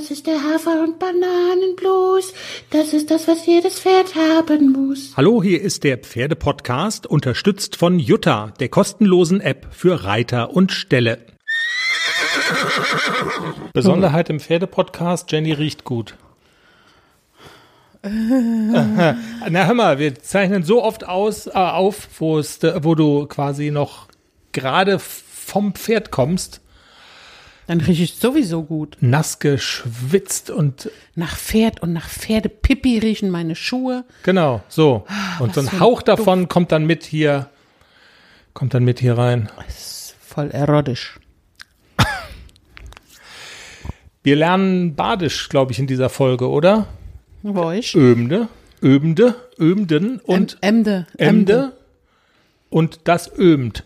Das ist der Hafer- und Bananenblues. Das ist das, was jedes Pferd haben muss. Hallo, hier ist der Pferdepodcast, unterstützt von Jutta, der kostenlosen App für Reiter und Ställe. Besonderheit im Pferdepodcast, Jenny riecht gut. Aha. Na hör mal, wir zeichnen so oft aus, äh, auf, wo, es, wo du quasi noch gerade vom Pferd kommst. Dann rieche ich sowieso gut. Nass geschwitzt und. Nach Pferd und nach Pferdepipi riechen meine Schuhe. Genau, so. Und so ein Hauch davon Duft. kommt dann mit hier, kommt dann mit hier rein. Das ist voll erotisch. Wir lernen Badisch, glaube ich, in dieser Folge, oder? Wo ich? Ömde, Ömde, Ömden und Emde, Emde, Emde und das Ömt.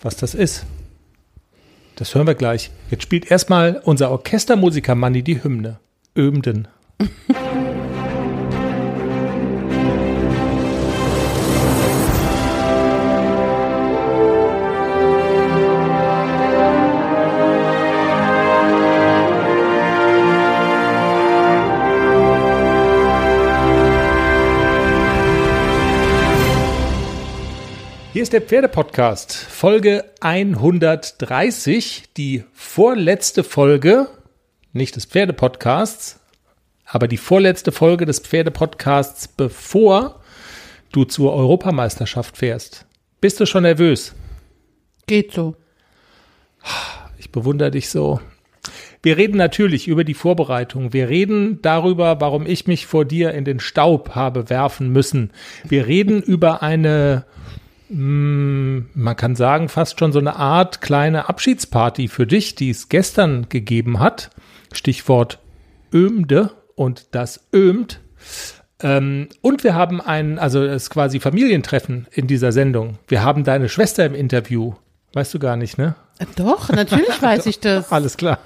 Was das ist. Das hören wir gleich. Jetzt spielt erstmal unser Orchestermusiker Manni die Hymne. Ömden. Hier ist der Pferdepodcast, Folge 130, die vorletzte Folge, nicht des Pferdepodcasts, aber die vorletzte Folge des Pferdepodcasts, bevor du zur Europameisterschaft fährst. Bist du schon nervös? Geht so. Ich bewundere dich so. Wir reden natürlich über die Vorbereitung. Wir reden darüber, warum ich mich vor dir in den Staub habe werfen müssen. Wir reden über eine man kann sagen, fast schon so eine Art kleine Abschiedsparty für dich, die es gestern gegeben hat. Stichwort Ömde und das Ömt. Ähm, und wir haben ein, also es ist quasi Familientreffen in dieser Sendung. Wir haben deine Schwester im Interview. Weißt du gar nicht, ne? Doch, natürlich weiß ich das. Alles klar.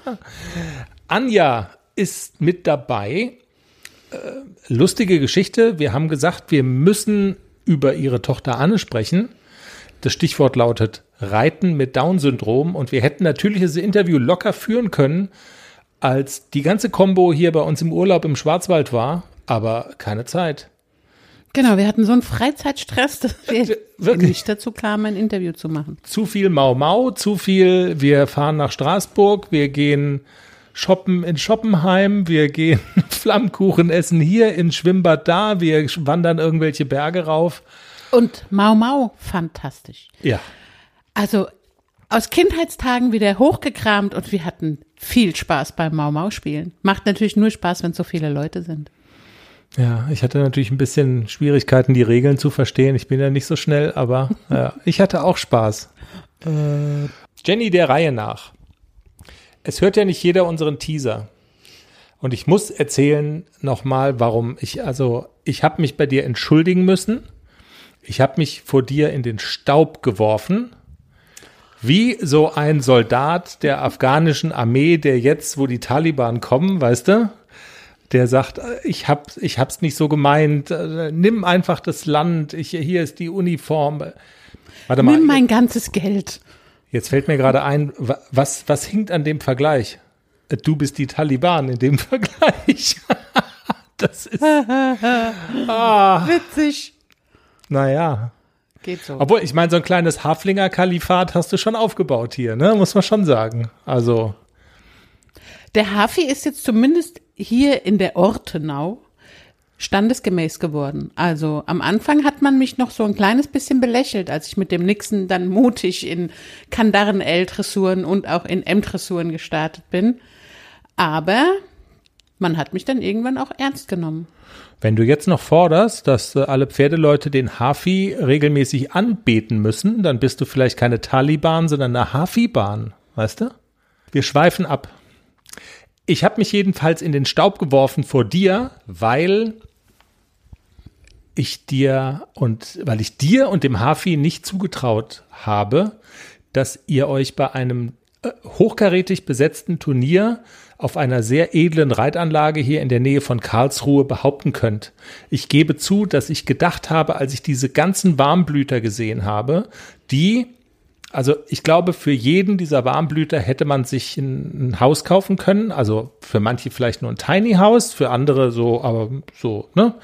Anja ist mit dabei. Äh, lustige Geschichte. Wir haben gesagt, wir müssen über ihre Tochter Anne sprechen. Das Stichwort lautet Reiten mit Down-Syndrom und wir hätten natürlich das Interview locker führen können, als die ganze Combo hier bei uns im Urlaub im Schwarzwald war, aber keine Zeit. Genau, wir hatten so einen Freizeitstress, dass wir Wirklich? nicht dazu kamen, ein Interview zu machen. Zu viel Mau Mau, zu viel, wir fahren nach Straßburg, wir gehen shoppen in Schoppenheim, wir gehen Flammkuchen essen hier, in Schwimmbad da, wir wandern irgendwelche Berge rauf. Und Mau Mau, fantastisch. Ja. Also aus Kindheitstagen wieder hochgekramt und wir hatten viel Spaß beim Mau Mau spielen. Macht natürlich nur Spaß, wenn so viele Leute sind. Ja, ich hatte natürlich ein bisschen Schwierigkeiten, die Regeln zu verstehen. Ich bin ja nicht so schnell, aber ja, ich hatte auch Spaß. Äh, Jenny der Reihe nach. Es hört ja nicht jeder unseren Teaser. Und ich muss erzählen nochmal, warum ich, also ich habe mich bei dir entschuldigen müssen ich habe mich vor dir in den Staub geworfen, wie so ein Soldat der afghanischen Armee, der jetzt, wo die Taliban kommen, weißt du, der sagt, ich hab, ich hab's nicht so gemeint, nimm einfach das Land, ich, hier ist die Uniform. Warte mal. Nimm mein ganzes Geld. Jetzt fällt mir gerade ein, was, was hinkt an dem Vergleich? Du bist die Taliban in dem Vergleich. das ist ah. witzig. Naja. Geht so. Obwohl, ich meine, so ein kleines Haflinger-Kalifat hast du schon aufgebaut hier, ne? Muss man schon sagen. Also. Der Hafi ist jetzt zumindest hier in der Ortenau standesgemäß geworden. Also am Anfang hat man mich noch so ein kleines bisschen belächelt, als ich mit dem Nixon dann mutig in Kandaren-L-Dressuren und auch in M-Dressuren gestartet bin. Aber man hat mich dann irgendwann auch ernst genommen. Wenn du jetzt noch forderst, dass äh, alle Pferdeleute den Hafi regelmäßig anbeten müssen, dann bist du vielleicht keine Taliban, sondern eine Hafi-Bahn, weißt du? Wir schweifen ab. Ich habe mich jedenfalls in den Staub geworfen vor dir, weil ich dir und weil ich dir und dem Hafi nicht zugetraut habe, dass ihr euch bei einem äh, hochkarätig besetzten Turnier auf einer sehr edlen Reitanlage hier in der Nähe von Karlsruhe behaupten könnt. Ich gebe zu, dass ich gedacht habe, als ich diese ganzen Warmblüter gesehen habe, die Also ich glaube, für jeden dieser Warmblüter hätte man sich ein, ein Haus kaufen können. Also für manche vielleicht nur ein Tiny House, für andere so, aber so, ne?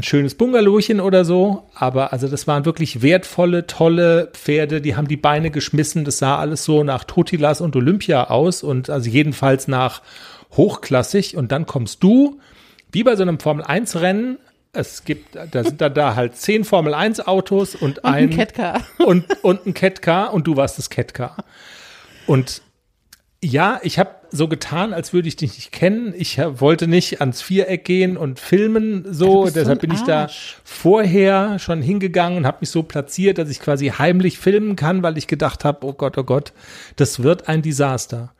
Ein schönes Bungalowchen oder so. Aber also das waren wirklich wertvolle, tolle Pferde. Die haben die Beine geschmissen. Das sah alles so nach Totilas und Olympia aus und also jedenfalls nach hochklassig. Und dann kommst du, wie bei so einem Formel-1-Rennen, es gibt, da sind da, da halt zehn Formel 1 Autos und, Und ein ein, Catcar. und, und ein Catcar und du warst das Catcar. Und ja, ich habe so getan, als würde ich dich nicht kennen. Ich hab- wollte nicht ans Viereck gehen und filmen so. so Deshalb ein bin ich da vorher schon hingegangen und habe mich so platziert, dass ich quasi heimlich filmen kann, weil ich gedacht habe, oh Gott, oh Gott, das wird ein Desaster.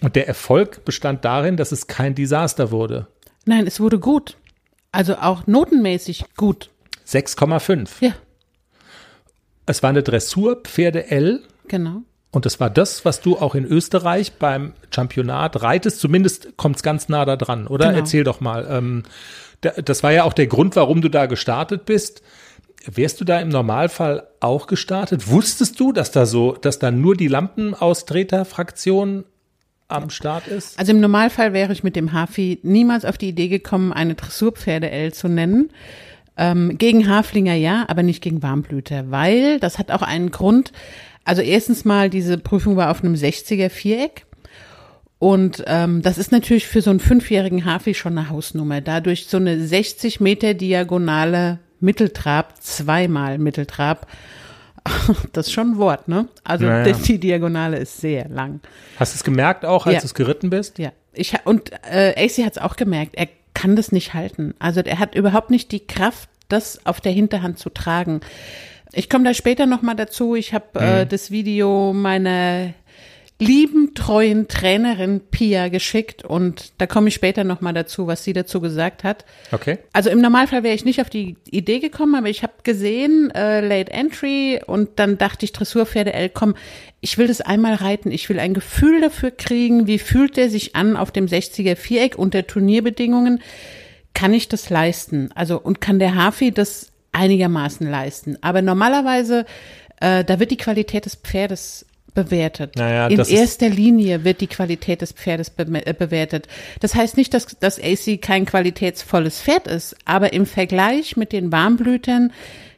Und der Erfolg bestand darin, dass es kein Desaster wurde. Nein, es wurde gut. Also auch notenmäßig gut. 6,5. Ja, Es war eine Dressur Pferde L genau. Und das war das, was du auch in Österreich beim Championat reitest. Zumindest kommt es ganz nah da dran, oder? Genau. Erzähl doch mal. Ähm, da, das war ja auch der Grund, warum du da gestartet bist. Wärst du da im Normalfall auch gestartet? Wusstest du, dass da so, dass da nur die Lampenaustreter-Fraktion am Start ist? Also im Normalfall wäre ich mit dem Hafi niemals auf die Idee gekommen, eine Dressurpferde-L zu nennen. Ähm, gegen Haflinger ja, aber nicht gegen Warmblüter, weil das hat auch einen Grund. Also erstens mal, diese Prüfung war auf einem 60er Viereck. Und ähm, das ist natürlich für so einen fünfjährigen Hafi schon eine Hausnummer. Dadurch so eine 60 Meter diagonale Mitteltrab, zweimal Mitteltrab, das ist schon ein Wort, ne? Also Naja. die, Diagonale ist sehr lang. Hast du es gemerkt auch, als Ja. du es geritten bist? Ja, ich und äh, AC hat es auch gemerkt. Er kann das nicht halten. Also er hat überhaupt nicht die Kraft, das auf der Hinterhand zu tragen. Ich komme da später noch mal dazu. Ich habe äh, das Video meiner lieben treuen Trainerin Pia geschickt und da komme ich später noch mal dazu, was sie dazu gesagt hat. Okay. Also im Normalfall wäre ich nicht auf die Idee gekommen, aber ich habe gesehen, äh, Late Entry und dann dachte ich, Dressurpferde L, komm, ich will das einmal reiten. Ich will ein Gefühl dafür kriegen, wie fühlt der sich an auf dem 60er Viereck unter Turnierbedingungen. Kann ich das leisten? Also und kann der Hafi das einigermaßen leisten? Aber normalerweise, äh, da wird die Qualität des Pferdes bewertet. Naja, In das ist- erster Linie wird die Qualität des Pferdes be äh, bewertet. Das heißt nicht, dass, dass AC kein qualitätsvolles Pferd ist, aber im Vergleich mit den Warmblütern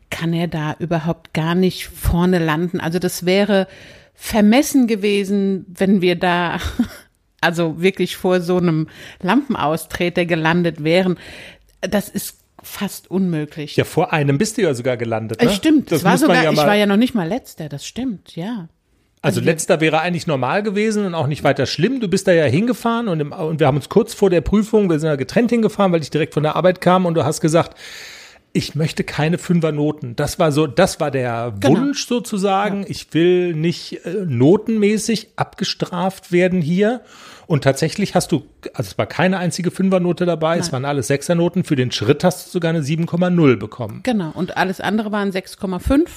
kann er da überhaupt gar nicht vorne landen. Also das wäre vermessen gewesen, wenn wir da also wirklich vor so einem Lampenaustreter gelandet wären. Das ist fast unmöglich. Ja, vor einem bist du ja sogar gelandet. Ne? Es stimmt, Das war sogar, ja ich war ja noch nicht mal letzter, das stimmt, ja. Also letzter wäre eigentlich normal gewesen und auch nicht weiter schlimm. Du bist da ja hingefahren und, im, und wir haben uns kurz vor der Prüfung, wir sind ja getrennt hingefahren, weil ich direkt von der Arbeit kam und du hast gesagt, ich möchte keine Fünfernoten. Das war so, das war der Genau. Wunsch sozusagen. Ich will nicht äh, notenmäßig abgestraft werden hier. Und tatsächlich hast du, also es war keine einzige Fünfernote dabei, es waren alles Sechsernoten. Für den Schritt hast du sogar eine 7,0 bekommen. Genau, und alles andere waren 6,5.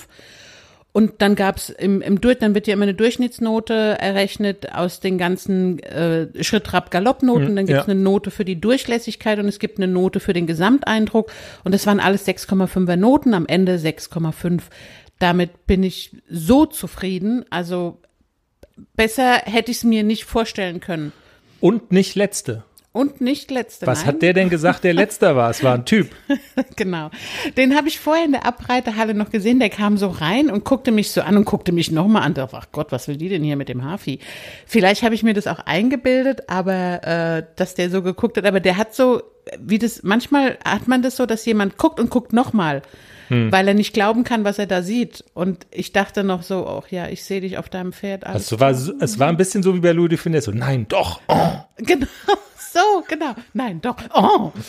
Und dann gab's im, im Durch, dann wird ja immer eine Durchschnittsnote errechnet aus den ganzen äh, Schritt, Trab, Galoppnoten. Dann gibt's ja. eine Note für die Durchlässigkeit und es gibt eine Note für den Gesamteindruck. Und das waren alles 6,5er Noten, am Ende 6,5. Damit bin ich so zufrieden. Also besser hätte ich es mir nicht vorstellen können. Und nicht letzte. Und nicht letzte. Was nein. hat der denn gesagt, der letzter war? Es war ein Typ. Genau. Den habe ich vorher in der Abreiterhalle noch gesehen. Der kam so rein und guckte mich so an und guckte mich nochmal an. Dachte, ach Gott, was will die denn hier mit dem Hafi? Vielleicht habe ich mir das auch eingebildet, aber äh, dass der so geguckt hat. Aber der hat so, wie das, manchmal hat man das so, dass jemand guckt und guckt nochmal. Weil er nicht glauben kann, was er da sieht. Und ich dachte noch so, ach ja, ich sehe dich auf deinem Pferd. Also war, es war ein bisschen so wie bei Louis de Funès. So, nein, doch. Oh. Genau, so, genau. Nein, doch. Oh.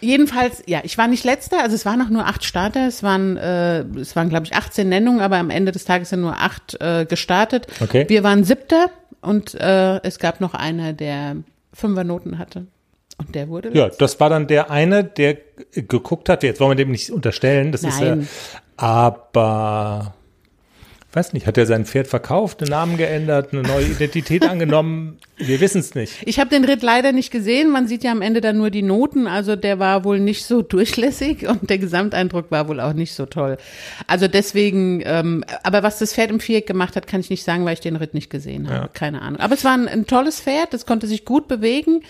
Jedenfalls, ja, ich war nicht letzter, also es waren noch nur acht Starter, es waren, äh, es waren, glaube ich, 18 Nennungen, aber am Ende des Tages sind nur acht äh, gestartet. Okay. Wir waren siebter und äh, es gab noch einer, der Fünfernoten hatte. Und der wurde Ja, das war dann der eine, der geguckt hat. Jetzt wollen wir dem nicht unterstellen, das ist ja. Nein. Aber Weiß nicht, hat er sein Pferd verkauft, einen Namen geändert, eine neue Identität angenommen? Wir wissen es nicht. Ich habe den Ritt leider nicht gesehen. Man sieht ja am Ende dann nur die Noten. Also der war wohl nicht so durchlässig und der Gesamteindruck war wohl auch nicht so toll. Also deswegen, ähm, aber was das Pferd im Viereck gemacht hat, kann ich nicht sagen, weil ich den Ritt nicht gesehen habe. Ja. Keine Ahnung. Aber es war ein, ein tolles Pferd. Das konnte sich gut bewegen.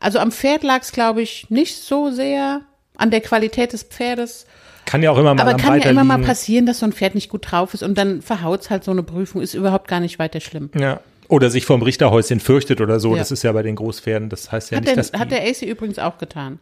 Also am Pferd lag es, glaube ich, nicht so sehr an der Qualität des Pferdes. Kann ja auch immer mal Aber kann ja immer mal passieren, dass so ein Pferd nicht gut drauf ist und dann verhaut's halt so eine Prüfung. Ist überhaupt gar nicht weiter schlimm. Ja. Oder sich vom Richterhäuschen fürchtet oder so. Ja. Das ist ja bei den Großpferden. Das heißt ja Hat nicht, der, dass hat der AC übrigens auch getan.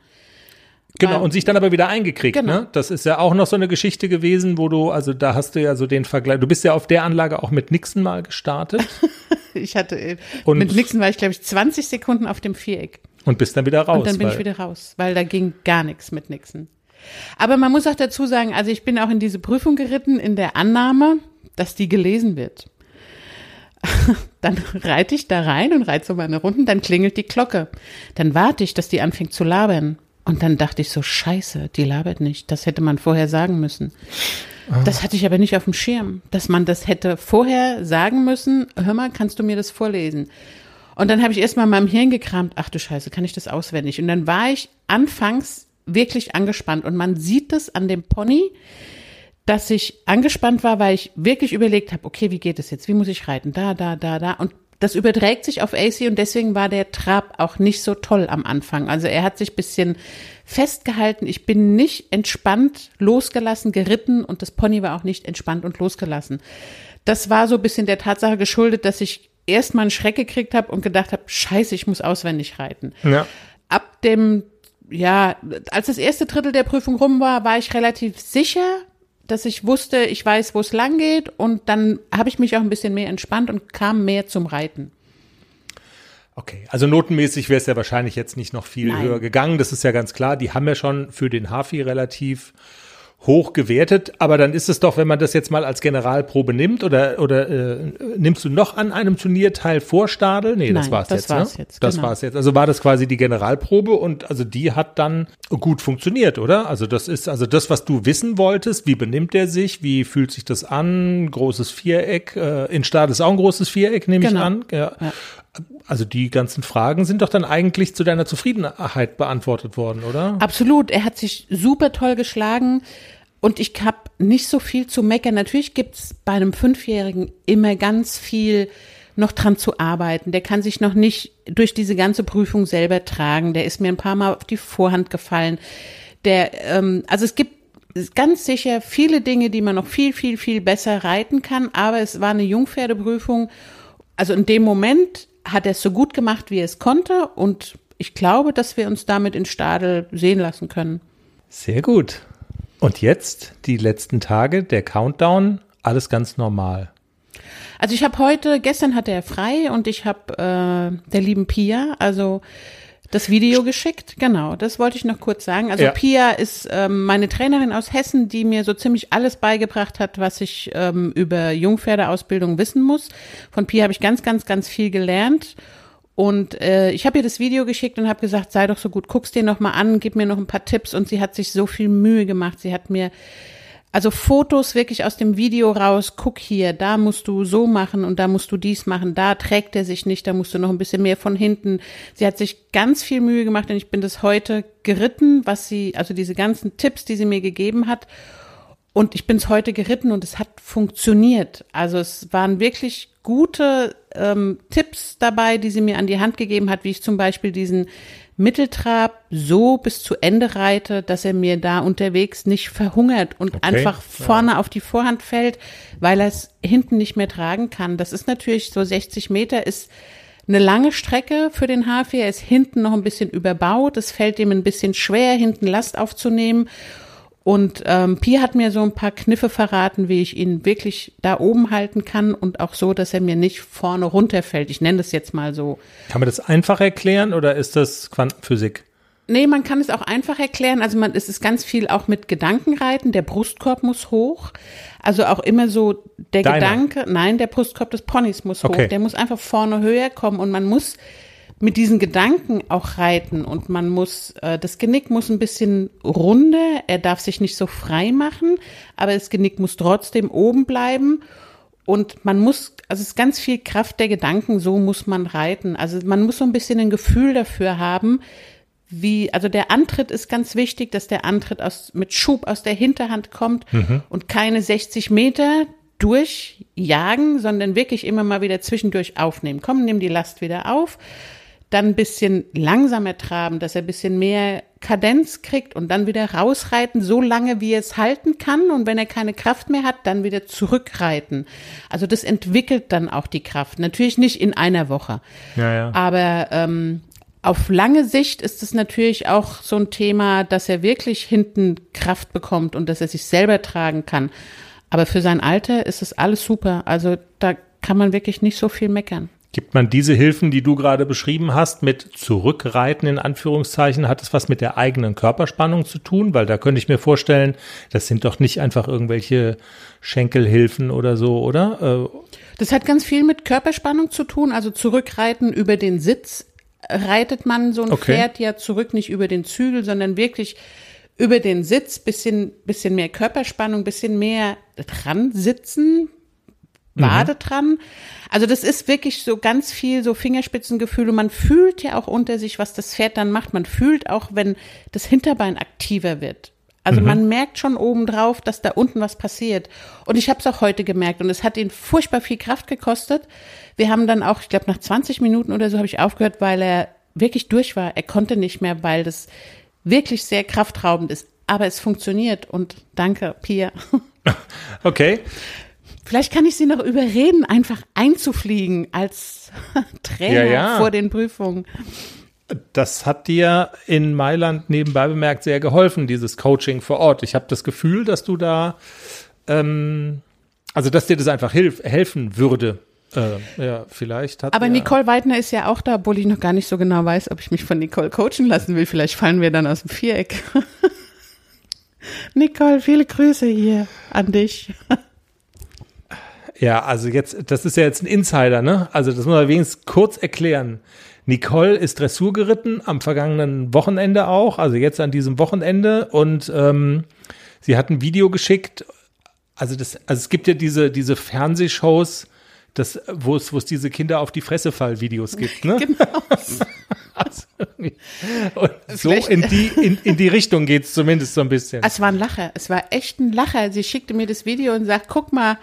genau und sich dann aber wieder eingekriegt. Genau. Ne? Das ist ja auch noch so eine Geschichte gewesen, wo du also da hast du ja so den Vergleich. Du bist ja auf der Anlage auch mit Nixon mal gestartet Ich hatte, äh, Und- mit Nixon war ich, glaube ich, 20 Sekunden auf dem Viereck. und bist dann wieder raus. Und dann bin ich wieder raus, weil da ging gar nichts mit Nixon. Aber man muss auch dazu sagen, also ich bin auch in diese Prüfung geritten in der Annahme, dass die gelesen wird. Dann reite ich da rein und reite so meine Runden, dann klingelt die Glocke. Dann warte ich, dass die anfängt zu labern. Und dann dachte ich so, scheiße, die labert nicht. Das hätte man vorher sagen müssen. Das hatte ich aber nicht auf dem Schirm, dass man das hätte vorher sagen müssen. Hör mal, kannst du mir das vorlesen? Und dann habe ich erst mal in meinem Hirn gekramt, ach du Scheiße, kann ich das auswendig? Und dann war ich anfangs wirklich angespannt. Und man sieht es an dem Pony, dass ich angespannt war, weil ich wirklich überlegt habe, okay, wie geht es jetzt? Wie muss ich reiten? Da, da, da, da. Und das überträgt sich auf AC und deswegen war der Trab auch nicht so toll am Anfang. Also er hat sich bisschen festgehalten. Ich bin nicht entspannt losgelassen, geritten und das Pony war auch nicht entspannt und losgelassen. Das war so ein bisschen der Tatsache geschuldet, dass ich erst mal einen Schreck gekriegt habe und gedacht habe, scheiße, ich muss auswendig reiten Ja. ab dem, ja, als das erste Drittel der Prüfung rum war, war ich relativ sicher, dass ich wusste, ich weiß, wo es lang geht und dann habe ich mich auch ein bisschen mehr entspannt und kam mehr zum Reiten. Okay, also notenmäßig wäre es ja wahrscheinlich jetzt nicht noch viel Nein. höher gegangen. Das ist ja ganz klar. Die haben ja schon für den Hafi relativ hoch gewertet. Aber dann ist es doch, wenn man das jetzt mal als Generalprobe nimmt oder oder äh, nimmst du noch an einem Turnier teil vor Stadel? Nee, das Nein, war's das jetzt. war's ne? jetzt, Das genau. war's jetzt. Also war das quasi die Generalprobe und also die hat dann gut funktioniert, oder? Also das ist also das, was du wissen wolltest. Wie benimmt er sich? Wie fühlt sich das an? Großes Viereck. Äh, in Stadel ist auch ein großes Viereck, nehme ich Genau. an. Ja. Ja. Also die ganzen Fragen sind doch dann eigentlich zu deiner Zufriedenheit beantwortet worden, oder? Absolut, er hat sich super toll geschlagen und ich habe nicht so viel zu meckern. Natürlich gibt's bei einem Fünfjährigen immer ganz viel noch dran zu arbeiten. Der kann sich noch nicht durch diese ganze Prüfung selber tragen. Der ist mir ein paar Mal auf die Vorhand gefallen. Der, ähm, also es gibt ganz sicher viele Dinge, die man noch viel, viel, viel besser reiten kann. Aber es war eine Jungpferdeprüfung. Also in dem Moment hat er es so gut gemacht, wie er es konnte. Und ich glaube, dass wir uns damit in Stadel sehen lassen können. Sehr gut. Und jetzt die letzten Tage, der Countdown, alles ganz normal. Also ich habe heute, gestern hatte er frei und ich habe äh, der lieben Pia, also das Video geschickt. Genau, das wollte ich noch kurz sagen. Also Ja. Pia ist ähm, meine Trainerin aus Hessen, die mir so ziemlich alles beigebracht hat, was ich ähm, über Jungpferdeausbildung wissen muss. Von Pia habe ich ganz, ganz, ganz viel gelernt. Und äh, ich habe ihr das Video geschickt und habe gesagt, sei doch so gut, guck's dir noch mal an, gib mir noch ein paar Tipps. Und sie hat sich so viel Mühe gemacht. Sie hat mir also Fotos wirklich aus dem Video raus, guck hier, da musst du so machen und da musst du dies machen, da trägt er sich nicht, da musst du noch ein bisschen mehr von hinten. Sie hat sich ganz viel Mühe gemacht und ich bin das heute geritten, was sie, also diese ganzen Tipps, die sie mir gegeben hat. Und ich bin es heute geritten und es hat funktioniert. Also es waren wirklich gute ähm, Tipps dabei, die sie mir an die Hand gegeben hat, wie ich zum Beispiel diesen Mitteltrab so bis zu Ende reite, dass er mir da unterwegs nicht verhungert und Okay, einfach ja. vorne auf die Vorhand fällt, weil er es hinten nicht mehr tragen kann. Das ist natürlich so 60 Meter ist eine lange Strecke für den Hafer. Er ist hinten noch ein bisschen überbaut. Es fällt ihm ein bisschen schwer, hinten Last aufzunehmen. Und ähm, Pia hat mir so ein paar Kniffe verraten, wie ich ihn wirklich da oben halten kann und auch so, dass er mir nicht vorne runterfällt. Ich nenne das jetzt mal so. Kann man das einfach erklären oder ist das Quantenphysik? Nee, man kann es auch einfach erklären. Also man, es ist ganz viel auch mit Gedankenreiten. Der Brustkorb muss hoch. Also auch immer so der Deiner? Gedanke, nein, der Brustkorb des Ponys muss hoch. Okay. Der muss einfach vorne höher kommen und man muss mit diesen Gedanken auch reiten und man muss, äh, das Genick muss ein bisschen runder, er darf sich nicht so frei machen, aber das Genick muss trotzdem oben bleiben Und man muss, also es ist ganz viel Kraft der Gedanken, so muss man reiten. Also man muss so ein bisschen ein Gefühl dafür haben, wie, also der Antritt ist ganz wichtig, dass der Antritt aus, mit Schub aus der Hinterhand kommt und keine 60 Meter durchjagen, sondern wirklich immer mal wieder zwischendurch aufnehmen. Komm, nimm die Last wieder auf, dann ein bisschen langsamer traben, dass er ein bisschen mehr Kadenz kriegt und dann wieder rausreiten, so lange wie er es halten kann und wenn er keine Kraft mehr hat, dann wieder zurückreiten. Also das entwickelt dann auch die Kraft. Natürlich nicht in einer Woche. Ja, ja. Aber ähm, auf lange Sicht ist es natürlich auch so ein Thema, dass er wirklich hinten Kraft bekommt und dass er sich selber tragen kann. Aber für sein Alter ist es alles super. Also da kann man wirklich nicht so viel meckern. Gibt man diese Hilfen, die du gerade beschrieben hast, mit Zurückreiten in Anführungszeichen, hat es was mit der eigenen Körperspannung zu tun? Weil da könnte ich mir vorstellen, das sind doch nicht einfach irgendwelche Schenkelhilfen oder so, oder? Äh, Das hat ganz viel mit Körperspannung zu tun. Also zurückreiten über den Sitz reitet man so ein Okay. Pferd ja zurück, nicht über den Zügel, sondern wirklich über den Sitz, bisschen, bisschen mehr Körperspannung, bisschen mehr dran sitzen, Wade dran. Also das ist wirklich so ganz viel so Fingerspitzengefühl und man fühlt ja auch unter sich, was das Pferd dann macht. Man fühlt auch, wenn das Hinterbein aktiver wird. Also man merkt schon obendrauf, dass da unten was passiert. Und ich habe es auch heute gemerkt und es hat ihn furchtbar viel Kraft gekostet. Wir haben dann auch, ich glaube nach 20 Minuten oder so habe ich aufgehört, weil er wirklich durch war. Er konnte nicht mehr, weil das wirklich sehr kraftraubend ist. Aber es funktioniert und danke, Pia. okay. Vielleicht kann ich Sie noch überreden, einfach einzufliegen als Trainer Ja, ja. vor den Prüfungen. Das hat dir in Mailand nebenbei bemerkt sehr geholfen, dieses Coaching vor Ort. Ich habe das Gefühl, dass du da, ähm, also dass dir das einfach hilf, helfen würde. Äh, ja, vielleicht hat Aber Nicole Weidner ist ja auch da, obwohl ich noch gar nicht so genau weiß, ob ich mich von Nicole coachen lassen will. Vielleicht fallen wir dann aus dem Viereck. Nicole, viele Grüße hier an dich. Ja, also jetzt, das ist ja jetzt ein Insider, ne? Also das muss man wenigstens kurz erklären. Nicole ist Dressur geritten am vergangenen Wochenende auch, also jetzt an diesem Wochenende und ähm, sie hat ein Video geschickt. Also das, also es gibt ja diese diese Fernsehshows, das, wo es wo es diese Kinder auf die Fresse fall Videos gibt, ne? Genau. Also und so Vielleicht- in die in, in die Richtung geht's zumindest so ein bisschen. Es war ein Lacher. Es war echt ein Lacher. Sie schickte mir das Video und sagt, guck mal,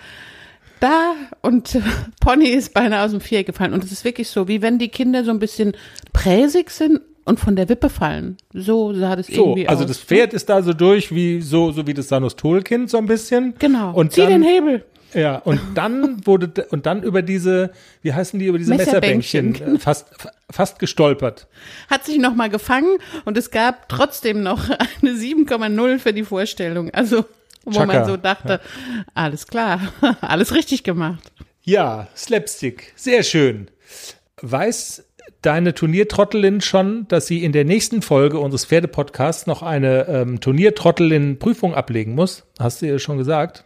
da und Pony ist beinahe aus dem Viereck gefallen. Und es ist wirklich so, wie wenn die Kinder so ein bisschen präsig sind und von der Wippe fallen. So sah das So, irgendwie also aus. das Pferd ist da so durch wie so so wie das Sanostolkind so ein bisschen. Genau. Und Zieh dann, den Hebel. Ja, und dann wurde und dann über diese, wie heißen die, über diese Messerbänkchen. Messerbänkchen äh, fast fast gestolpert. Hat sich noch mal gefangen und es gab trotzdem noch eine 7,0 für die Vorstellung. Also, wo Chaka. man so dachte, alles klar, alles richtig gemacht. Ja, Slapstick, sehr schön. Weiß deine Turniertrottelin schon, dass sie in der nächsten Folge unseres Pferdepodcasts noch eine ähm, Turniertrottelin-Prüfung ablegen muss? Hast du ihr schon gesagt?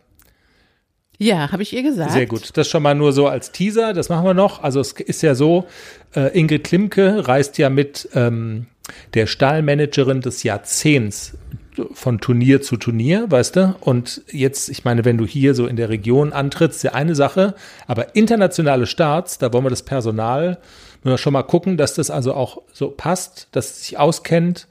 Ja, habe ich ihr gesagt. Sehr gut. Das schon mal nur so als Teaser. Das machen wir noch. Also es ist ja so, äh, Ingrid Klimke reist ja mit ähm, der Stallmanagerin des Jahrzehnts von Turnier zu Turnier, weißt du? Und jetzt, ich meine, wenn du hier so in der Region antrittst, ist ja eine Sache, aber internationale Starts, da wollen wir das Personal, müssen wir schon mal gucken, dass das also auch so passt, dass es sich auskennt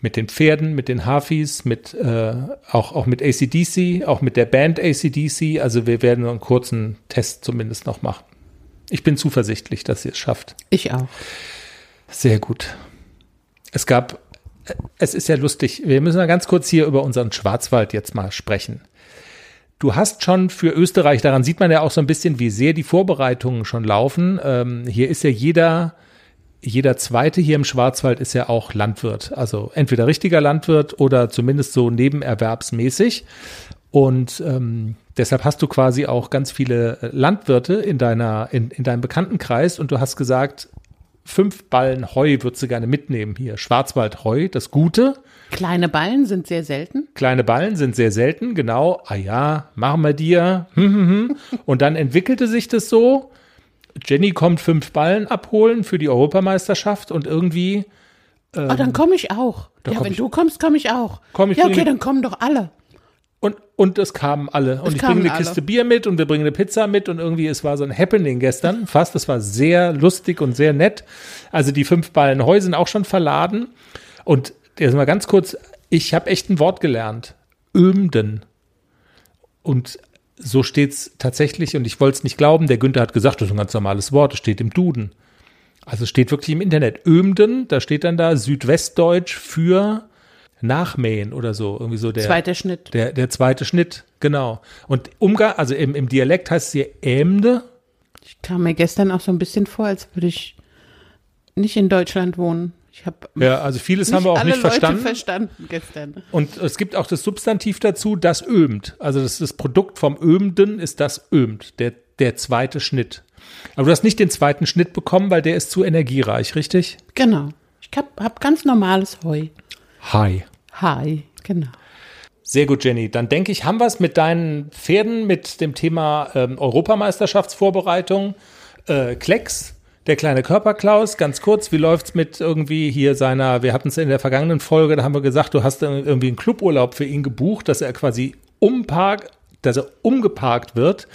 mit den Pferden, mit den Hafis, mit äh, auch, auch mit ACDC, auch mit der Band ACDC. Also wir werden einen kurzen Test zumindest noch machen. Ich bin zuversichtlich, dass sie es schafft. Ich auch. Sehr gut. Es gab, es ist ja lustig, wir müssen mal ganz kurz hier über unseren Schwarzwald jetzt mal sprechen. Du hast schon für Österreich, daran sieht man ja auch so ein bisschen, wie sehr die Vorbereitungen schon laufen. Ähm, hier ist ja jeder, jeder Zweite hier im Schwarzwald ist ja auch Landwirt. Also entweder richtiger Landwirt oder zumindest so nebenerwerbsmäßig. Und ähm, deshalb hast du quasi auch ganz viele äh, Landwirte in deiner, in, in deinem Bekanntenkreis und du hast gesagt, fünf Ballen Heu würdest du gerne mitnehmen hier. Schwarzwaldheu, das Gute. Kleine Ballen sind sehr selten. Kleine Ballen sind sehr selten, genau. Ah ja, machen wir dir. Hm, hm, hm. Und dann entwickelte sich das so. Jenny kommt fünf Ballen abholen für die Europameisterschaft und irgendwie oh, dann komme ich auch. Ja, wenn du kommst, komme ich auch. Komm ich ja, okay, dann kommen doch alle. Und, und es kamen alle. Und Es ich bringe eine kamen Kiste Bier mit und wir bringen eine Pizza mit und irgendwie, es war so ein Happening gestern fast. Es war sehr lustig und sehr nett. Also die fünf Ballen Heu sind auch schon verladen. Und jetzt mal ganz kurz, ich habe echt ein Wort gelernt. Ömden. Und so steht's tatsächlich, und ich wollte es nicht glauben, der Günther hat gesagt, das ist ein ganz normales Wort, es steht im Duden. Also es steht wirklich im Internet. Ömden, da steht dann da Südwestdeutsch für Nachmähen oder so. Irgendwie so der. Zweiter Schnitt. Der, der zweite Schnitt, genau. Und Umgang, also im, im Dialekt heißt es hier Ämde. Ich kam mir gestern auch so ein bisschen vor, als würde ich nicht in Deutschland wohnen. Ich habe Ja, also vieles haben wir auch alle nicht Leute verstanden. verstanden gestern. Und es gibt auch das Substantiv dazu, das ömt. Also das, das Produkt vom Ömden ist das ömt, der, der zweite Schnitt. Aber du hast nicht den zweiten Schnitt bekommen, weil der ist zu energiereich, richtig? Genau. Ich habe hab ganz normales Heu. Hi. Hi, genau. Sehr gut, Jenny. Dann denke ich, haben wir es mit deinen Pferden, mit dem Thema ähm, Europameisterschaftsvorbereitung. Äh, Klecks, der kleine Körperklaus, ganz kurz, wie läuft's mit irgendwie hier seiner, wir hatten es in der vergangenen Folge, da haben wir gesagt, du hast irgendwie einen Cluburlaub für ihn gebucht, dass er quasi umparkt, dass er umgeparkt wird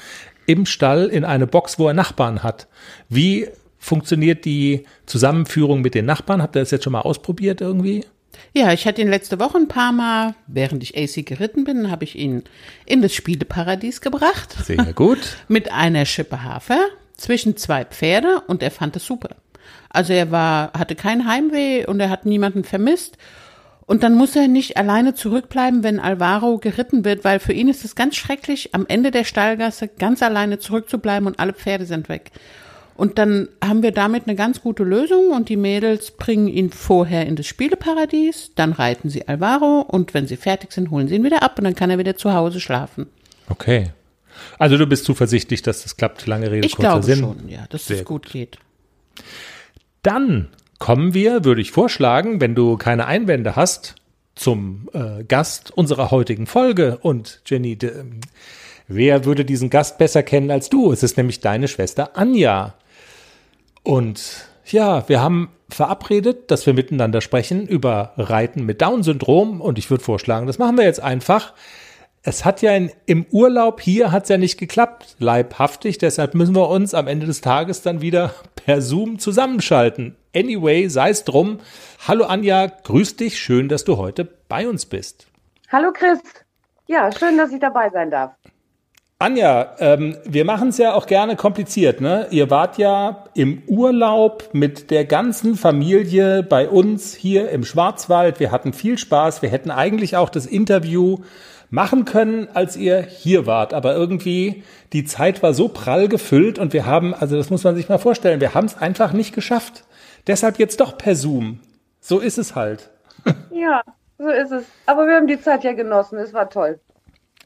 im Stall in eine Box, wo er Nachbarn hat. Wie funktioniert die Zusammenführung mit den Nachbarn? Habt ihr das jetzt schon mal ausprobiert irgendwie? Ja, ich hatte ihn letzte Woche ein paar Mal, während ich AC geritten bin, habe ich ihn in das Spieleparadies gebracht. Sehr gut. mit einer Schippe Hafer zwischen zwei Pferde und er fand es super. Also er war, hatte kein Heimweh und er hat niemanden vermisst. Und dann muss er nicht alleine zurückbleiben, wenn Alvaro geritten wird, weil für ihn ist es ganz schrecklich, am Ende der Stallgasse ganz alleine zurückzubleiben und alle Pferde sind weg. Und dann haben wir damit eine ganz gute Lösung und die Mädels bringen ihn vorher in das Spieleparadies, dann reiten sie Alvaro und wenn sie fertig sind, holen sie ihn wieder ab und dann kann er wieder zu Hause schlafen. Okay. Also du bist zuversichtlich, dass das klappt. Lange Rede, Ich kurzer glaube Sinn. schon, ja, dass Sehr es gut geht. Dann kommen wir, würde ich vorschlagen, wenn du keine Einwände hast, zum äh, Gast unserer heutigen Folge. Und Jenny, de, wer würde diesen Gast besser kennen als du? Es ist nämlich deine Schwester Anja. Und ja, wir haben verabredet, dass wir miteinander sprechen über Reiten mit Down-Syndrom. Und ich würde vorschlagen, das machen wir jetzt einfach. Es hat ja in, im Urlaub hier hat's ja nicht geklappt, leibhaftig. Deshalb müssen wir uns am Ende des Tages dann wieder per Zoom zusammenschalten. Anyway, sei es drum. Hallo Anja, grüß dich. Schön, dass du heute bei uns bist. Hallo Chris. Ja, schön, dass ich dabei sein darf. Anja, ähm, wir machen es ja auch gerne kompliziert, ne? Ihr wart ja im Urlaub mit der ganzen Familie bei uns hier im Schwarzwald. Wir hatten viel Spaß. Wir hätten eigentlich auch das Interview machen können, als ihr hier wart. Aber irgendwie, die Zeit war so prall gefüllt und wir haben, also das muss man sich mal vorstellen, wir haben es einfach nicht geschafft. Deshalb jetzt doch per Zoom. So ist es halt. Ja, so ist es. Aber wir haben die Zeit ja genossen. Es war toll.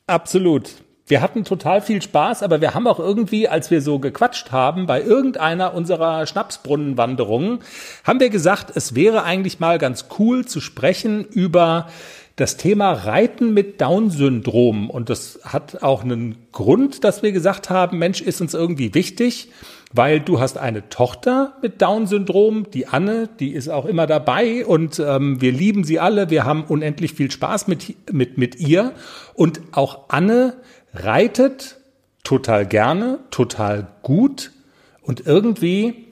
Absolut. Wir hatten total viel Spaß, aber wir haben auch irgendwie, als wir so gequatscht haben, bei irgendeiner unserer Schnapsbrunnenwanderungen, haben wir gesagt, es wäre eigentlich mal ganz cool zu sprechen über das Thema Reiten mit Down-Syndrom. Und das hat auch einen Grund, dass wir gesagt haben, Mensch, ist uns irgendwie wichtig, weil du hast eine Tochter mit Down-Syndrom, die Anne, die ist auch immer dabei und ähm, wir lieben sie alle. Wir haben unendlich viel Spaß mit, mit, mit ihr. Und auch Anne reitet total gerne, total gut und irgendwie,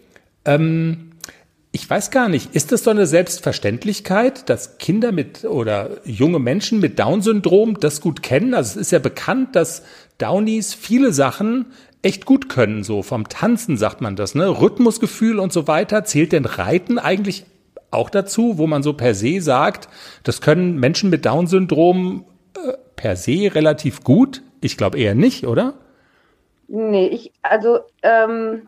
ähm, ich weiß gar nicht, ist das so eine Selbstverständlichkeit, dass Kinder mit oder junge Menschen mit Down-Syndrom das gut kennen? Also es ist ja bekannt, dass Downies viele Sachen echt gut können, so vom Tanzen sagt man das, ne? Rhythmusgefühl und so weiter. Zählt denn Reiten eigentlich auch dazu, wo man so per se sagt, das können Menschen mit Down-Syndrom äh, per se relativ gut? Ich glaube eher nicht, oder? Nee, ich, also, ähm,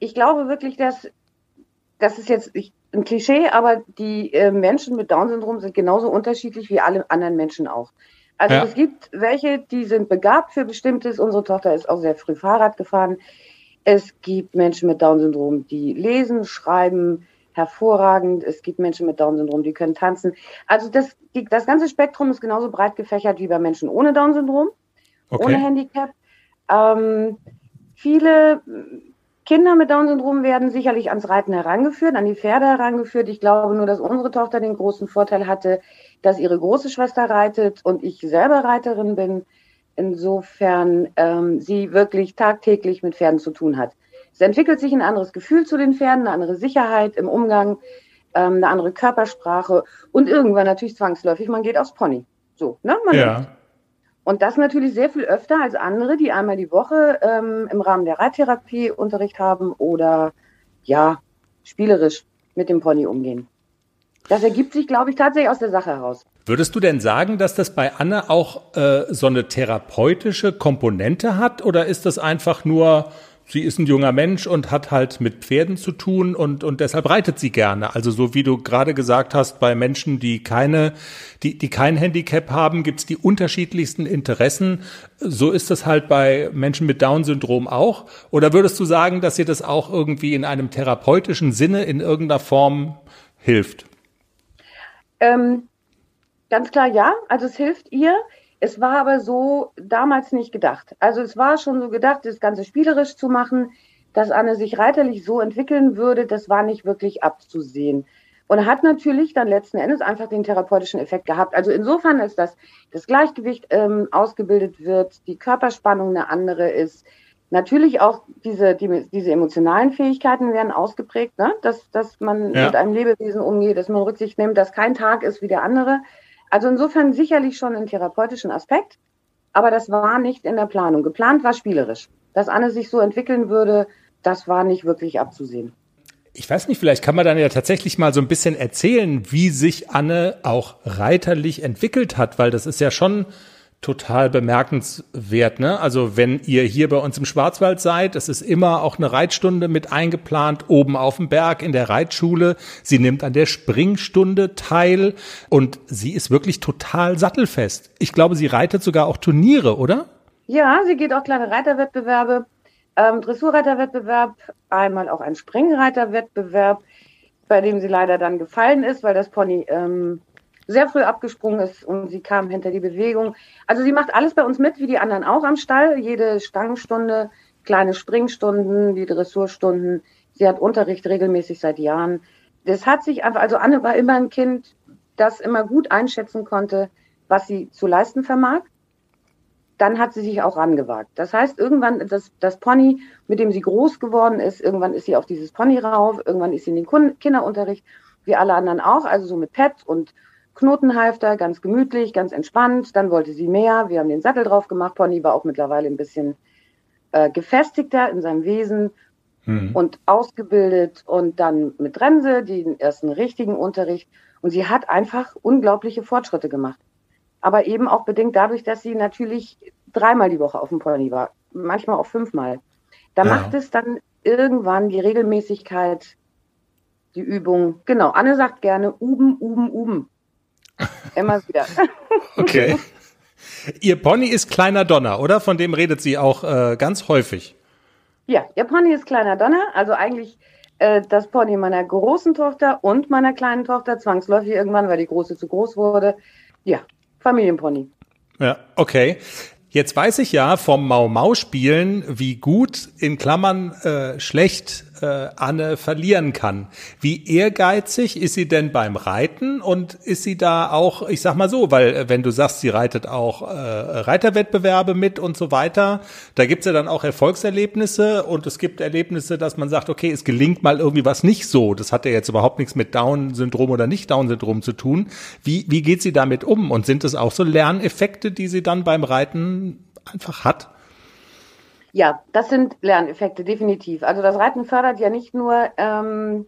ich glaube wirklich, dass, das ist jetzt ein Klischee, aber die äh, Menschen mit Down-Syndrom sind genauso unterschiedlich wie alle anderen Menschen auch. Also Ja. es gibt welche, die sind begabt für bestimmtes. Unsere Tochter ist auch sehr früh Fahrrad gefahren. Es gibt Menschen mit Down-Syndrom, die lesen, schreiben hervorragend. Es gibt Menschen mit Down-Syndrom, die können tanzen. Also das, die, das ganze Spektrum ist genauso breit gefächert wie bei Menschen ohne Down-Syndrom ohne Okay. Handicap. Ähm, viele Kinder mit Down-Syndrom werden sicherlich ans Reiten herangeführt, an die Pferde herangeführt. Ich glaube nur, dass unsere Tochter den großen Vorteil hatte, dass ihre große Schwester reitet und ich selber Reiterin bin. Insofern ähm, sie wirklich tagtäglich mit Pferden zu tun hat. Es entwickelt sich ein anderes Gefühl zu den Pferden, eine andere Sicherheit im Umgang, ähm, eine andere Körpersprache und irgendwann natürlich zwangsläufig, man geht aufs Pony. So, ne? Man Ja. Und das natürlich sehr viel öfter als andere, die einmal die Woche ähm, im Rahmen der Reittherapie Unterricht haben oder ja, spielerisch mit dem Pony umgehen. Das ergibt sich, glaube ich, tatsächlich aus der Sache heraus. Würdest du denn sagen, dass das bei Anne auch äh, so eine therapeutische Komponente hat oder ist das einfach nur, sie ist ein junger Mensch und hat halt mit Pferden zu tun und, und deshalb reitet sie gerne? Also so wie du gerade gesagt hast, bei Menschen, die keine, die, die kein Handicap haben, gibt's die unterschiedlichsten Interessen. So ist das halt bei Menschen mit Down-Syndrom auch. Oder würdest du sagen, dass ihr das auch irgendwie in einem therapeutischen Sinne in irgendeiner Form hilft? Ähm, ganz klar ja, also es hilft ihr. Es war aber so damals nicht gedacht. Also es war schon so gedacht, das Ganze spielerisch zu machen, dass Anne sich reiterlich so entwickeln würde, das war nicht wirklich abzusehen. Und hat natürlich dann letzten Endes einfach den therapeutischen Effekt gehabt. Also insofern ist das, das Gleichgewicht ähm, ausgebildet wird, die Körperspannung eine andere ist. Natürlich auch diese, die, diese emotionalen Fähigkeiten werden ausgeprägt, ne? dass, dass man Ja. mit einem Lebewesen umgeht, dass man Rücksicht nimmt, dass kein Tag ist wie der andere. Also insofern sicherlich schon einen therapeutischen Aspekt, aber das war nicht in der Planung. Geplant war spielerisch. Dass Anne sich so entwickeln würde, das war nicht wirklich abzusehen. Ich weiß nicht, vielleicht kann man dann ja tatsächlich mal so ein bisschen erzählen, wie sich Anne auch reiterlich entwickelt hat, weil das ist ja schon total bemerkenswert, ne? Also wenn ihr hier bei uns im Schwarzwald seid, es ist immer auch eine Reitstunde mit eingeplant, oben auf dem Berg in der Reitschule. Sie nimmt an der Springstunde teil und sie ist wirklich total sattelfest. Ich glaube, sie reitet sogar auch Turniere, oder? Ja, sie geht auch kleine Reiterwettbewerbe, ähm, Dressurreiterwettbewerb, einmal auch ein Springreiterwettbewerb, bei dem sie leider dann gefallen ist, weil das Pony ähm, sehr früh abgesprungen ist und sie kam hinter die Bewegung. Also sie macht alles bei uns mit, wie die anderen auch am Stall. Jede Stangenstunde, kleine Springstunden, die Dressurstunden. Sie hat Unterricht regelmäßig seit Jahren. Das hat sich einfach, also Anne war immer ein Kind, das immer gut einschätzen konnte, was sie zu leisten vermag dann hat sie sich auch rangewagt. Das heißt, irgendwann das, das Pony, mit dem sie groß geworden ist, irgendwann ist sie auf dieses Pony rauf, irgendwann ist sie in den Kinderunterricht, wie alle anderen auch, also so mit Pet und Knotenhalfter, ganz gemütlich, ganz entspannt. Dann wollte sie mehr. Wir haben den Sattel drauf gemacht. Pony war auch mittlerweile ein bisschen äh, gefestigter in seinem Wesen und ausgebildet und dann mit Rense den ersten richtigen Unterricht. Und sie hat einfach unglaubliche Fortschritte gemacht aber eben auch bedingt dadurch, dass sie natürlich dreimal die Woche auf dem Pony war, manchmal auch fünfmal. Da Ja. macht es dann irgendwann die Regelmäßigkeit, die Übung. Genau, Anne sagt gerne Uben, Uben, Uben. Immer wieder. Okay. Ihr Pony ist kleiner Donner, oder? Von dem redet sie auch äh, ganz häufig. Ja, ihr Pony ist kleiner Donner, also eigentlich äh, das Pony meiner großen Tochter und meiner kleinen Tochter, zwangsläufig irgendwann, weil die große zu groß wurde. Ja, Familienpony. Ja, okay. Jetzt weiß ich ja vom Mau-Mau-Spielen, wie gut in Klammern äh, schlecht äh, Anne verlieren kann. Wie ehrgeizig ist sie denn beim Reiten und ist sie da auch, ich sag mal so, weil äh, wenn du sagst, sie reitet auch äh, Reiterwettbewerbe mit und so weiter, da gibt's ja dann auch Erfolgserlebnisse und es gibt Erlebnisse, dass man sagt, okay, es gelingt mal irgendwie was nicht so. Das hat ja jetzt überhaupt nichts mit Down-Syndrom oder nicht Down-Syndrom zu tun. Wie, wie geht sie damit um? Und sind es auch so Lerneffekte, die sie dann beim Reiten einfach hat? Ja, das sind Lerneffekte, definitiv. Also das Reiten fördert ja nicht nur ähm,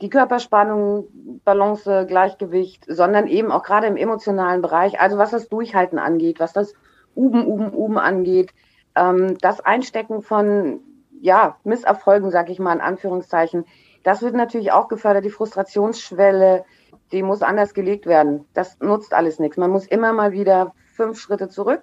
die Körperspannung, Balance, Gleichgewicht, sondern eben auch gerade im emotionalen Bereich, also was das Durchhalten angeht, was das Uben, Uben, Uben angeht, ähm, das Einstecken von ja, Misserfolgen, sag ich mal in Anführungszeichen, das wird natürlich auch gefördert. Die Frustrationsschwelle, die muss anders gelegt werden. Das nutzt alles nichts. Man muss immer mal wieder fünf Schritte zurück,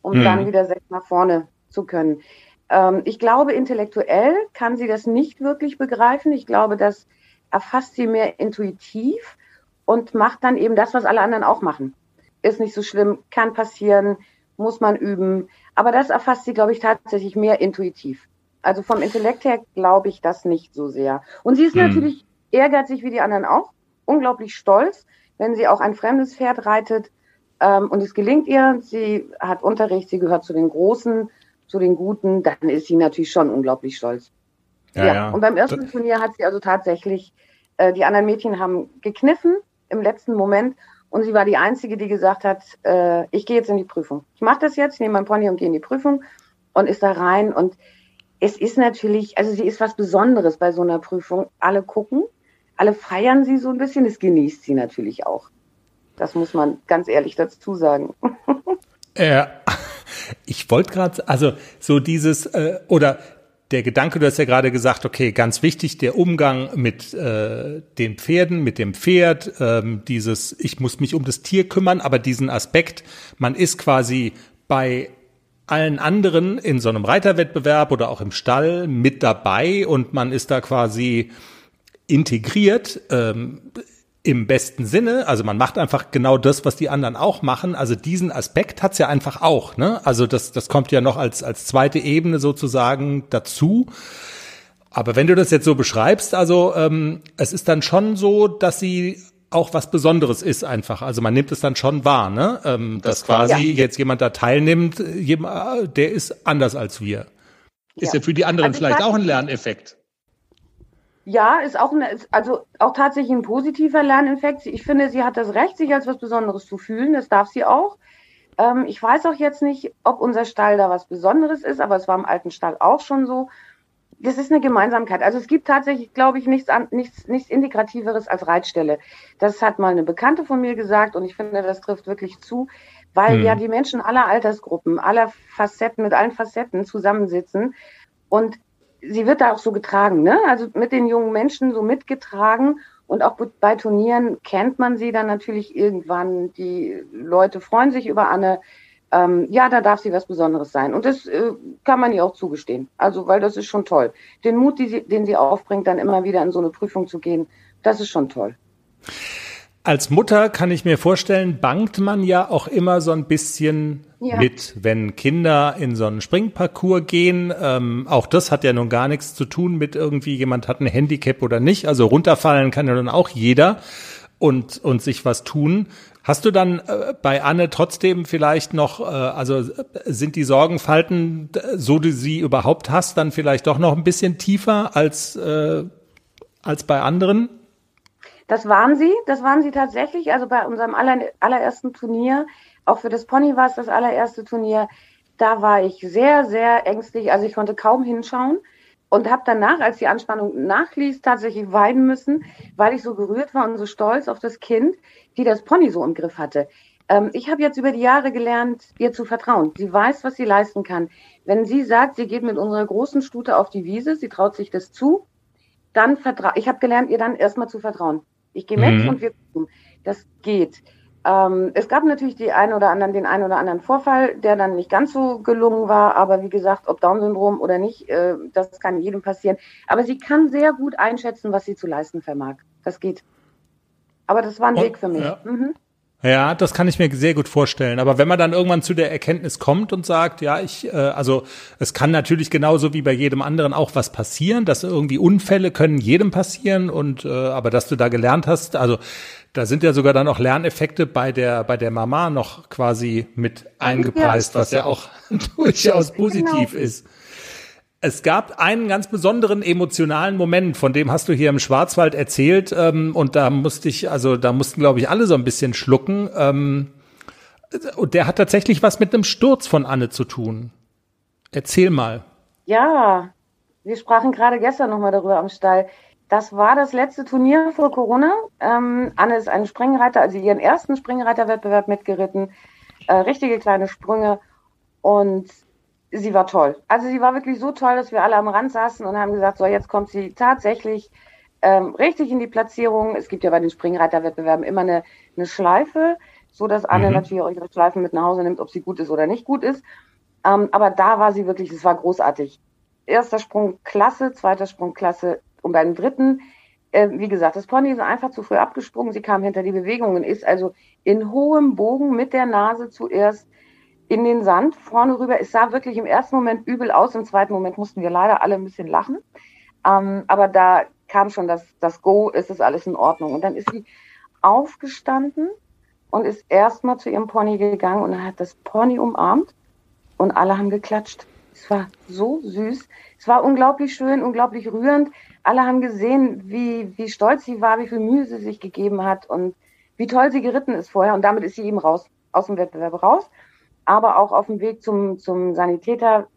um Mhm. dann wieder sechs nach vorne zu können. Ähm, ich glaube, intellektuell kann sie das nicht wirklich begreifen. Ich glaube, das erfasst sie mehr intuitiv und macht dann eben das, was alle anderen auch machen. Ist nicht so schlimm, kann passieren, muss man üben. Aber das erfasst sie, glaube ich, tatsächlich mehr intuitiv. Also vom Intellekt her glaube ich das nicht so sehr. Und sie ist Hm. natürlich ehrgeizig wie die anderen auch, unglaublich stolz, wenn sie auch ein fremdes Pferd reitet. Ähm, und es gelingt ihr, sie hat Unterricht, sie gehört zu den Großen, zu den Guten, dann ist sie natürlich schon unglaublich stolz. Ja, und beim ersten Turnier hat sie also tatsächlich, äh, die anderen Mädchen haben gekniffen im letzten Moment und sie war die Einzige, die gesagt hat, äh, ich gehe jetzt in die Prüfung. Ich mache das jetzt, ich nehme mein Pony und gehe in die Prüfung und ist da rein. Und es ist natürlich, also sie ist was Besonderes bei so einer Prüfung. Alle gucken, alle feiern sie so ein bisschen, es genießt sie natürlich auch. Das muss man ganz ehrlich dazu sagen. Ja, ich wollte gerade, also so dieses, äh, oder der Gedanke, du hast ja gerade gesagt, okay, ganz wichtig, der Umgang mit äh, den Pferden, mit dem Pferd, ähm, dieses, ich muss mich um das Tier kümmern, aber diesen Aspekt, man ist quasi bei allen anderen in so einem Reiterwettbewerb oder auch im Stall mit dabei und man ist da quasi integriert. Ähm, im besten Sinne, also man macht einfach genau das, was die anderen auch machen. Also diesen Aspekt hat's ja einfach auch. Ne? Also das, das kommt ja noch als, als zweite Ebene sozusagen dazu. Aber wenn du das jetzt so beschreibst, also ähm, es ist dann schon so, dass sie auch was Besonderes ist einfach. Also man nimmt es dann schon wahr, ne? Ähm, dass quasi Ja. jetzt jemand da teilnimmt, jemand, der ist anders als wir. Ist ja für die anderen Also ich vielleicht auch ein Lerneffekt. Ja, ist auch eine, ist also auch tatsächlich ein positiver Lerneffekt. Ich finde, sie hat das Recht, sich als was Besonderes zu fühlen. Das darf sie auch. Ähm, ich weiß auch jetzt nicht, ob unser Stall da was Besonderes ist, aber es war im alten Stall auch schon so. Das ist eine Gemeinsamkeit. Also es gibt tatsächlich, glaube ich, nichts, an, nichts, nichts Integrativeres als Reitstelle. Das hat mal eine Bekannte von mir gesagt und ich finde, das trifft wirklich zu, weil Hm. ja die Menschen aller Altersgruppen, aller Facetten, mit allen Facetten zusammensitzen und sie wird da auch so getragen, ne? Also mit den jungen Menschen so mitgetragen und auch bei Turnieren kennt man sie dann natürlich irgendwann. Die Leute freuen sich über Anne. Ähm, ja, da darf sie was Besonderes sein. Und das äh, kann man ihr auch zugestehen. Also, weil das ist schon toll. Den Mut, sie, den sie aufbringt, dann immer wieder in so eine Prüfung zu gehen, das ist schon toll. Als Mutter kann ich mir vorstellen, bangt man ja auch immer so ein bisschen Ja. mit, wenn Kinder in so einen Springparcours gehen. Ähm, auch das hat ja nun gar nichts zu tun mit irgendwie jemand hat ein Handicap oder nicht. Also runterfallen kann ja dann auch jeder und, und sich was tun. Hast du dann äh, bei Anne trotzdem vielleicht noch, äh, also äh, sind die Sorgenfalten, so du sie überhaupt hast, dann vielleicht doch noch ein bisschen tiefer als, äh, als bei anderen? Das waren sie, das waren sie tatsächlich. Also bei unserem aller, allerersten Turnier, auch für das Pony war es das allererste Turnier, da war ich sehr, sehr ängstlich. Also ich konnte kaum hinschauen und habe danach, als die Anspannung nachließ, tatsächlich weinen müssen, weil ich so gerührt war und so stolz auf das Kind, die das Pony so im Griff hatte. Ähm, ich habe jetzt über die Jahre gelernt, ihr zu vertrauen. Sie weiß, was sie leisten kann. Wenn sie sagt, sie geht mit unserer großen Stute auf die Wiese, sie traut sich das zu, dann vertraue ich. habe gelernt, ihr dann erstmal zu vertrauen. Ich gehe mit Mhm. und wir gucken. Das geht. Ähm, es gab natürlich die ein oder anderen, den einen oder anderen Vorfall, der dann nicht ganz so gelungen war. Aber wie gesagt, ob Down-Syndrom oder nicht, äh, das kann jedem passieren. Aber sie kann sehr gut einschätzen, was sie zu leisten vermag. Das geht. Aber das war ein Und- Weg für mich. ja. Mhm. Ja, das kann ich mir sehr gut vorstellen. Aber wenn man dann irgendwann zu der Erkenntnis kommt und sagt, ja, ich, äh, also es kann natürlich genauso wie bei jedem anderen auch was passieren, dass irgendwie Unfälle können jedem passieren und äh, aber dass du da gelernt hast, also da sind ja sogar dann auch Lerneffekte bei der bei der Mama noch quasi mit eingepreist, was ja auch durchaus positiv ist. Es gab einen ganz besonderen emotionalen Moment, von dem hast du hier im Schwarzwald erzählt, ähm, und da musste ich, also da mussten, glaube ich, alle so ein bisschen schlucken. Ähm, und der hat tatsächlich was mit einem Sturz von Anne zu tun. Erzähl mal. Ja, wir sprachen gerade gestern nochmal darüber am Stall. Das war das letzte Turnier vor Corona. Ähm, Anne ist ein Springreiter, also ihren ersten Springreiterwettbewerb mitgeritten. Äh, richtige kleine Sprünge. Und sie war toll. Also sie war wirklich so toll, dass wir alle am Rand saßen und haben gesagt, so jetzt kommt sie tatsächlich ähm, richtig in die Platzierung. Es gibt ja bei den Springreiterwettbewerben immer eine, eine Schleife, so dass Anne Mhm. natürlich auch ihre Schleifen mit nach Hause nimmt, ob sie gut ist oder nicht gut ist. Ähm, aber da war sie wirklich, es war großartig. Erster Sprung klasse, zweiter Sprung klasse und beim dritten, äh, wie gesagt, das Pony ist einfach zu früh abgesprungen. Sie kam hinter die Bewegung und ist also in hohem Bogen mit der Nase zuerst in den Sand vorne rüber. Es sah wirklich im ersten Moment übel aus, im zweiten Moment mussten wir leider alle ein bisschen lachen. Ähm, aber da kam schon das, das Go, es ist alles in Ordnung. Und dann ist sie aufgestanden und ist erstmal zu ihrem Pony gegangen und hat das Pony umarmt und alle haben geklatscht. Es war so süß. Es war unglaublich schön, unglaublich rührend. Alle haben gesehen, wie, wie stolz sie war, wie viel Mühe sie sich gegeben hat und wie toll sie geritten ist vorher. Und damit ist sie eben raus, aus dem Wettbewerb raus. Aber auch auf dem Weg zum, zum Sanitäter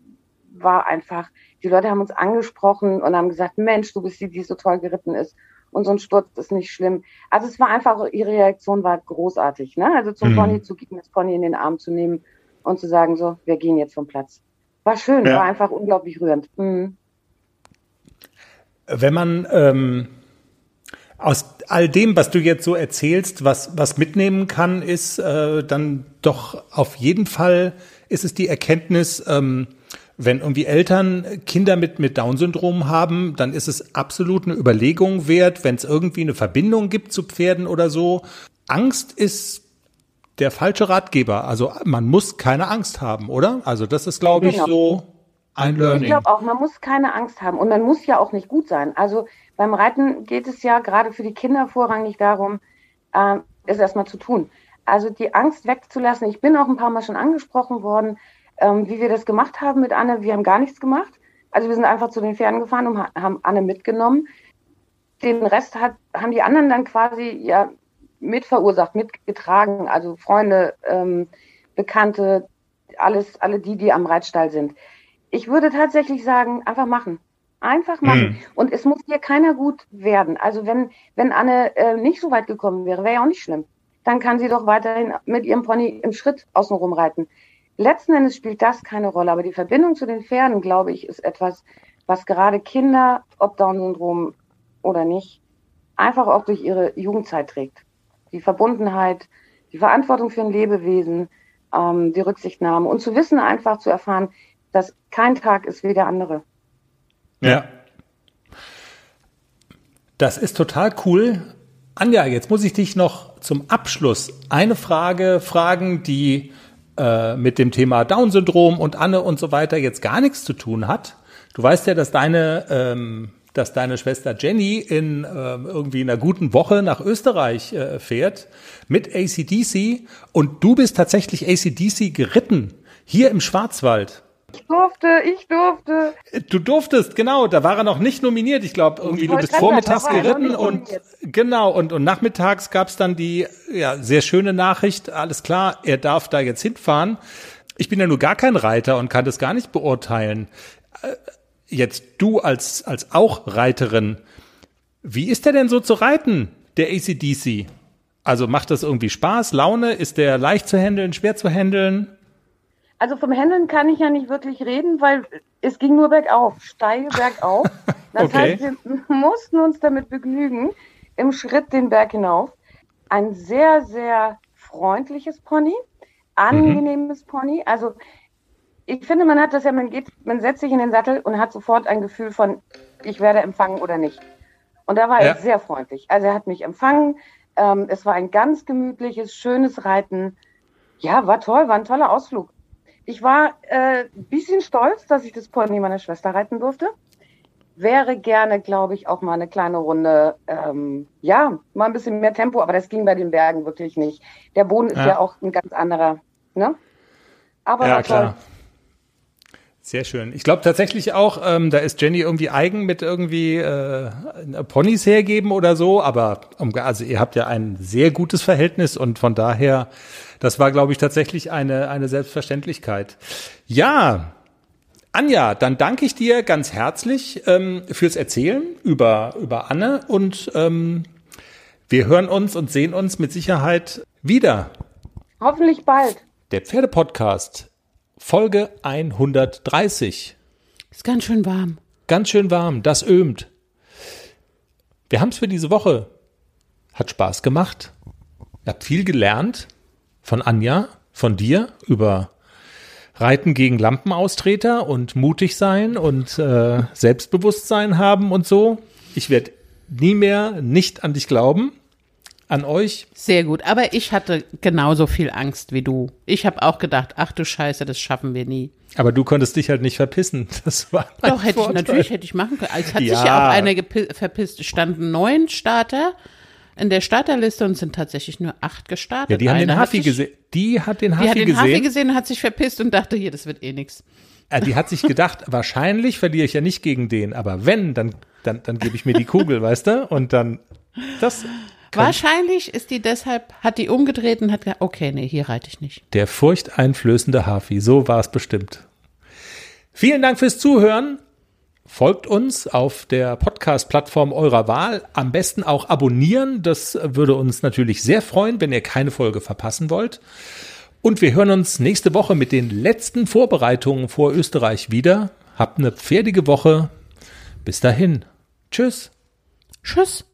war einfach, die Leute haben uns angesprochen und haben gesagt, Mensch, du bist die, die so toll geritten ist. Und so ein Sturz ist nicht schlimm. Also es war einfach, ihre Reaktion war großartig. Ne? Also zum mhm. Pony zu gehen, das Pony in den Arm zu nehmen und zu sagen, so, wir gehen jetzt vom Platz. War schön, ja. war einfach unglaublich rührend. Mhm. Wenn man ähm, aus all dem, was du jetzt so erzählst, was, was mitnehmen kann, ist äh, dann doch auf jeden Fall ist es die Erkenntnis, ähm, wenn irgendwie Eltern Kinder mit, mit Down-Syndrom haben, dann ist es absolut eine Überlegung wert, wenn es irgendwie eine Verbindung gibt zu Pferden oder so. Angst ist der falsche Ratgeber. Also man muss keine Angst haben, oder? Also das ist, glaube genau. ich, so ein Learning. Ich glaube auch, man muss keine Angst haben und man muss ja auch nicht gut sein. Also beim Reiten geht es ja gerade für die Kinder vorrangig darum, äh, es erstmal zu tun. Also die Angst wegzulassen. Ich bin auch ein paar Mal schon angesprochen worden, ähm, wie wir das gemacht haben mit Anne. Wir haben gar nichts gemacht. Also wir sind einfach zu den Pferden gefahren und haben Anne mitgenommen. Den Rest hat, haben die anderen dann quasi ja mitverursacht, mitgetragen. Also Freunde, ähm, Bekannte, alles, alle die, die am Reitstall sind. Ich würde tatsächlich sagen, einfach machen. Einfach machen. Mhm. Und es muss hier keiner gut werden. Also wenn, wenn Anne äh, nicht so weit gekommen wäre, wäre ja auch nicht schlimm. Dann kann sie doch weiterhin mit ihrem Pony im Schritt außenrum reiten. Letzten Endes spielt das keine Rolle, aber die Verbindung zu den Pferden, glaube ich, ist etwas, was gerade Kinder, ob Down-Syndrom oder nicht, einfach auch durch ihre Jugendzeit trägt. Die Verbundenheit, die Verantwortung für ein Lebewesen, ähm, die Rücksichtnahme und zu wissen, einfach zu erfahren, dass kein Tag ist wie der andere. Ja. Das ist total cool. Anja, jetzt muss ich dich noch zum Abschluss eine Frage fragen, die äh, mit dem Thema Down-Syndrom und Anne und so weiter jetzt gar nichts zu tun hat. Du weißt ja, dass deine, ähm, dass deine Schwester Jenny in ähm, irgendwie einer guten Woche nach Österreich äh, fährt mit ACDC und du bist tatsächlich ACDC geritten hier im Schwarzwald. Ich durfte, ich durfte. Du durftest, genau. Da war er noch nicht nominiert. Ich glaube, irgendwie du bist vormittags geritten und genau und und nachmittags gab's dann die ja sehr schöne Nachricht. Alles klar, er darf da jetzt hinfahren. Ich bin ja nur gar kein Reiter und kann das gar nicht beurteilen. Äh, jetzt du als als auch Reiterin, wie ist der denn so zu reiten, der ACDC? Also macht das irgendwie Spaß, Laune? Ist der leicht zu handeln, schwer zu handeln? Also vom Händeln kann ich ja nicht wirklich reden, weil es ging nur bergauf, steil bergauf. Das okay. heißt, wir mussten uns damit begnügen, im Schritt den Berg hinauf. Ein sehr, sehr freundliches Pony, angenehmes mhm. Pony. Also ich finde, man hat das ja, man geht, man setzt sich in den Sattel und hat sofort ein Gefühl von, ich werde empfangen oder nicht. Und da war ja. er sehr freundlich. Also er hat mich empfangen. Ähm, es war ein ganz gemütliches, schönes Reiten. Ja, war toll, war ein toller Ausflug. Ich war äh, bisschen stolz, dass ich das Pony meiner Schwester reiten durfte. Wäre gerne, glaube ich, auch mal eine kleine Runde, ähm, ja, mal ein bisschen mehr Tempo, aber das ging bei den Bergen wirklich nicht. Der Boden ist ja, ja auch ein ganz anderer, ne? Aber ja, klar. Sehr schön. Ich glaube tatsächlich auch, ähm, da ist Jenny irgendwie eigen mit irgendwie äh, Ponys hergeben oder so, aber also ihr habt ja ein sehr gutes Verhältnis und von daher, das war, glaube ich, tatsächlich eine, eine Selbstverständlichkeit. Ja, Anja, dann danke ich dir ganz herzlich ähm, fürs Erzählen über, über Anne und ähm, wir hören uns und sehen uns mit Sicherheit wieder. Hoffentlich bald. Der Pferdepodcast Folge 130. Ist ganz schön warm. Ganz schön warm, das ömt. Wir haben es für diese Woche. Hat Spaß gemacht. Ihr habt viel gelernt von Anja, von dir über Reiten gegen Lampenaustreter und mutig sein und äh, Selbstbewusstsein haben und so. Ich werde nie mehr nicht an dich glauben. An euch. Sehr gut. Aber ich hatte genauso viel Angst wie du. Ich habe auch gedacht, ach du Scheiße, das schaffen wir nie. Aber du konntest dich halt nicht verpissen. Das war mein Doch, hätte Vorteil. ich, natürlich hätte ich machen können. Also Es hat Ja. sich ja auch einer verpisst. Es standen neun Starter in der Starterliste und sind tatsächlich nur acht gestartet. Ja, die haben den Einer hat Hafi gesehen. Die hat den Die hat Hafi den Hafi gesehen. gesehen und hat sich verpisst und dachte, hier, das wird eh nix. Äh, Die hat sich gedacht, wahrscheinlich verliere ich ja nicht gegen den, aber wenn, dann, dann, dann gebe ich mir die Kugel, weißt du? Und dann, das, Wahrscheinlich ist die deshalb, hat die umgedreht und hat gesagt, okay, nee, hier reite ich nicht. der furchteinflößende Hafi, so war es bestimmt. Vielen Dank fürs Zuhören. Folgt uns auf der Podcast-Plattform eurer Wahl. Am besten auch abonnieren. Das würde uns natürlich sehr freuen, wenn ihr keine Folge verpassen wollt. Und wir hören uns nächste Woche mit den letzten Vorbereitungen vor Österreich wieder. Habt eine pferdige Woche. Bis dahin. Tschüss. Tschüss.